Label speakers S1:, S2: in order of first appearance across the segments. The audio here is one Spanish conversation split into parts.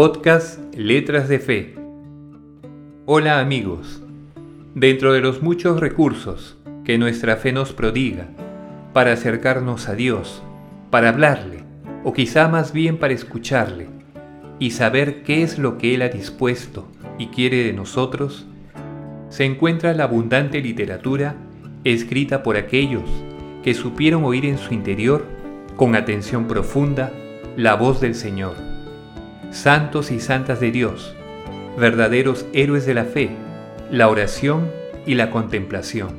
S1: Podcast Letras de Fe. Hola amigos. Dentro de los muchos recursos que nuestra fe nos prodiga para acercarnos a Dios, para hablarle, o quizá más bien para escucharle, y saber qué es lo que Él ha dispuesto y quiere de nosotros, se encuentra la abundante literatura escrita por aquellos que supieron oír en su interior, con atención profunda, la voz del Señor. Santos y santas de Dios, verdaderos héroes de la fe, la oración y la contemplación.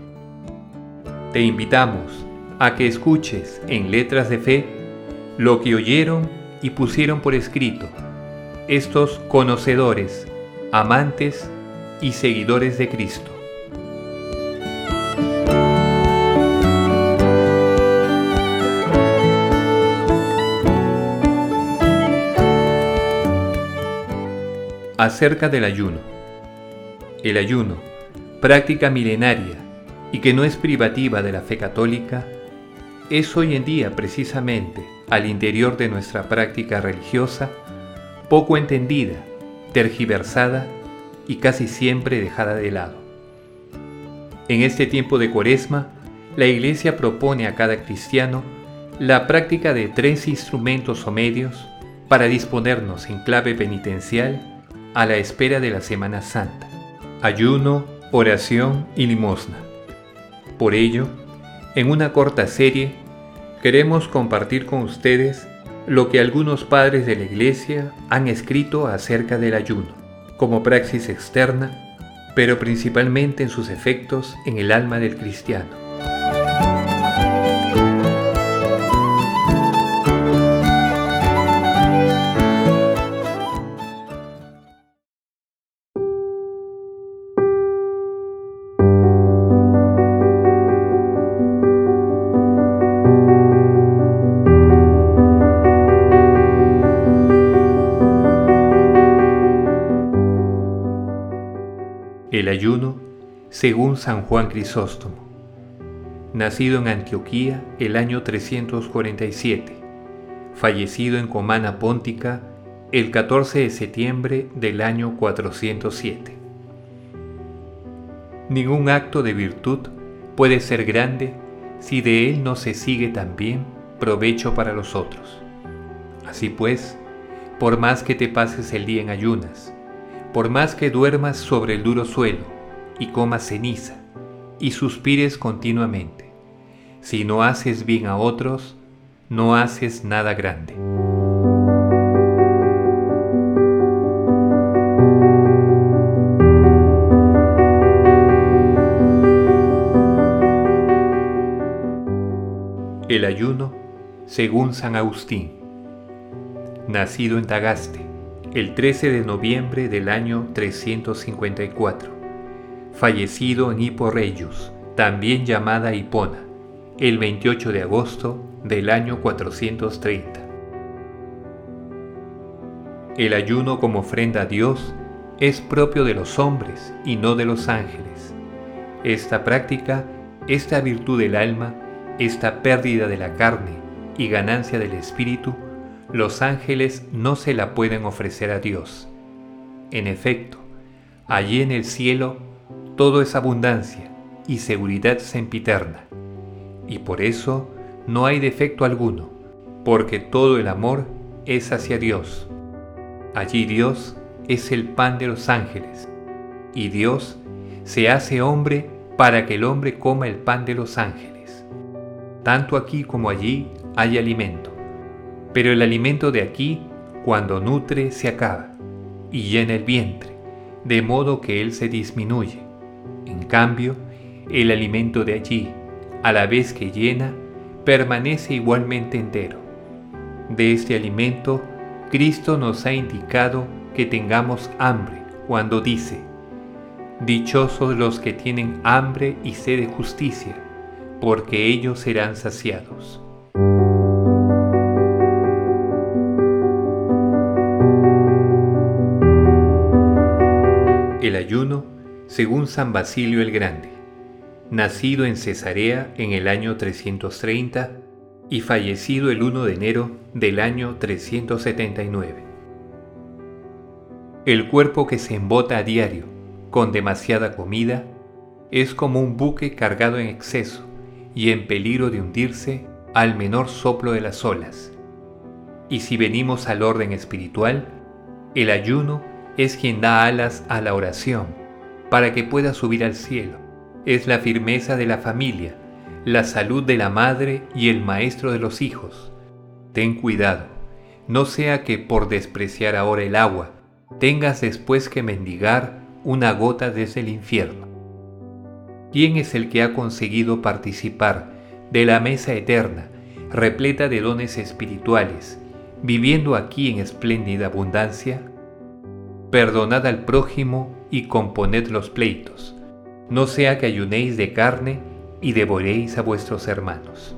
S1: Te invitamos a que escuches en letras de fe lo que oyeron y pusieron por escrito estos conocedores, amantes y seguidores de Cristo. Acerca del ayuno. El ayuno, práctica milenaria y que no es privativa de la fe católica, es hoy en día precisamente al interior de nuestra práctica religiosa poco entendida, tergiversada y casi siempre dejada de lado. En este tiempo de cuaresma, la Iglesia propone a cada cristiano la práctica de tres instrumentos o medios para disponernos en clave penitencial a la espera de la Semana Santa, ayuno, oración y limosna. Por ello, en una corta serie, queremos compartir con ustedes lo que algunos padres de la Iglesia han escrito acerca del ayuno, como praxis externa, pero principalmente en sus efectos en el alma del cristiano. El ayuno según San Juan Crisóstomo. Nacido en Antioquía el año 347, fallecido en Comana Póntica el 14 de septiembre del año 407. Ningún acto de virtud puede ser grande si de él no se sigue también provecho para los otros. Así pues, por más que te pases el día en ayunas, por más que duermas sobre el duro suelo y comas ceniza y suspires continuamente, si no haces bien a otros, no haces nada grande. El ayuno según San Agustín. Nacido en Tagaste, el 13 de noviembre del año 354, fallecido en Hippo también llamada Hipona, el 28 de agosto del año 430. El ayuno como ofrenda a Dios es propio de los hombres y no de los ángeles. Esta práctica, esta virtud del alma, esta pérdida de la carne y ganancia del espíritu, los ángeles no se la pueden ofrecer a Dios. En efecto, allí en el cielo todo es abundancia y seguridad sempiterna, y por eso no hay defecto alguno, porque todo el amor es hacia Dios. Allí Dios es el pan de los ángeles, y Dios se hace hombre para que el hombre coma el pan de los ángeles. Tanto aquí como allí hay alimento pero el alimento de aquí, cuando nutre, se acaba y llena el vientre, de modo que él se disminuye. En cambio, el alimento de allí, a la vez que llena, permanece igualmente entero. De este alimento, Cristo nos ha indicado que tengamos hambre cuando dice, Dichosos los que tienen hambre y sed de justicia, porque ellos serán saciados. El ayuno, según San Basilio el Grande, nacido en Cesarea en el año 330 y fallecido el 1 de enero del año 379. El cuerpo que se embota a diario con demasiada comida es como un buque cargado en exceso y en peligro de hundirse al menor soplo de las olas. Y si venimos al orden espiritual, el ayuno es quien da alas a la oración para que pueda subir al cielo. Es la firmeza de la familia, la salud de la madre y el maestro de los hijos. Ten cuidado, no sea que por despreciar ahora el agua, tengas después que mendigar una gota desde el infierno. ¿Quién es el que ha conseguido participar de la mesa eterna, repleta de dones espirituales, viviendo aquí en espléndida abundancia? Perdonad al prójimo y componed los pleitos, no sea que ayunéis de carne y devoréis a vuestros hermanos.